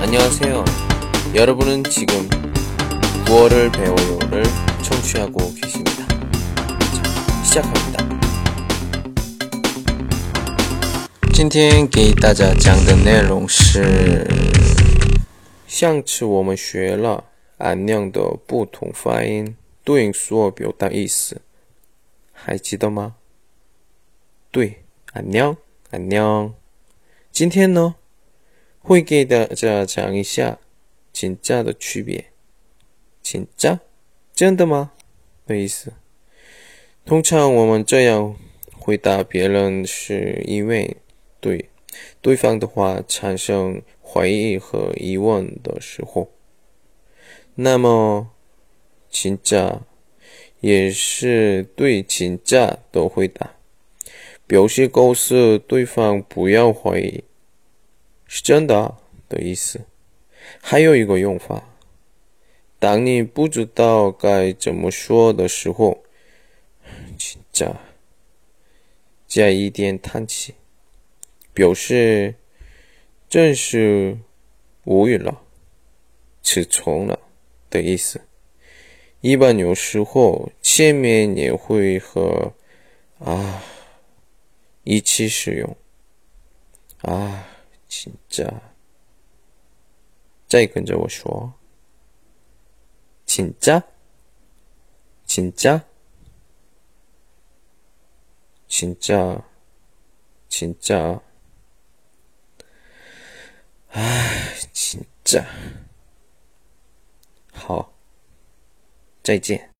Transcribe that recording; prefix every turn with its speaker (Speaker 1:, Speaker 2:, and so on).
Speaker 1: 안녕하세요. 여러분은 지금 9월을 배워요를 청취하고 계십니다. 자, 시작합니다. 今天给大家讲的内容是上次我们学了安녕的不同发音对应所表达意思，还记得吗？对，安녕，安녕。今天呢， 会给大家讲一下진짜的区别。진짜真的吗？的意思。通常我们这样回答别人，是因为对对方的话产生怀疑和疑问的时候。那么，진짜也是对진짜的回答。表示告诉对方不要怀疑， 是真的的意思。还有一个用法，当你不知道该怎么说的时候，진짜加一点叹气，表示真是无语了、词穷了的意思。一般有时候前面也会和啊。一起使用啊， 진짜再跟着我说，진짜진짜진짜진짜唉，진짜好，再见。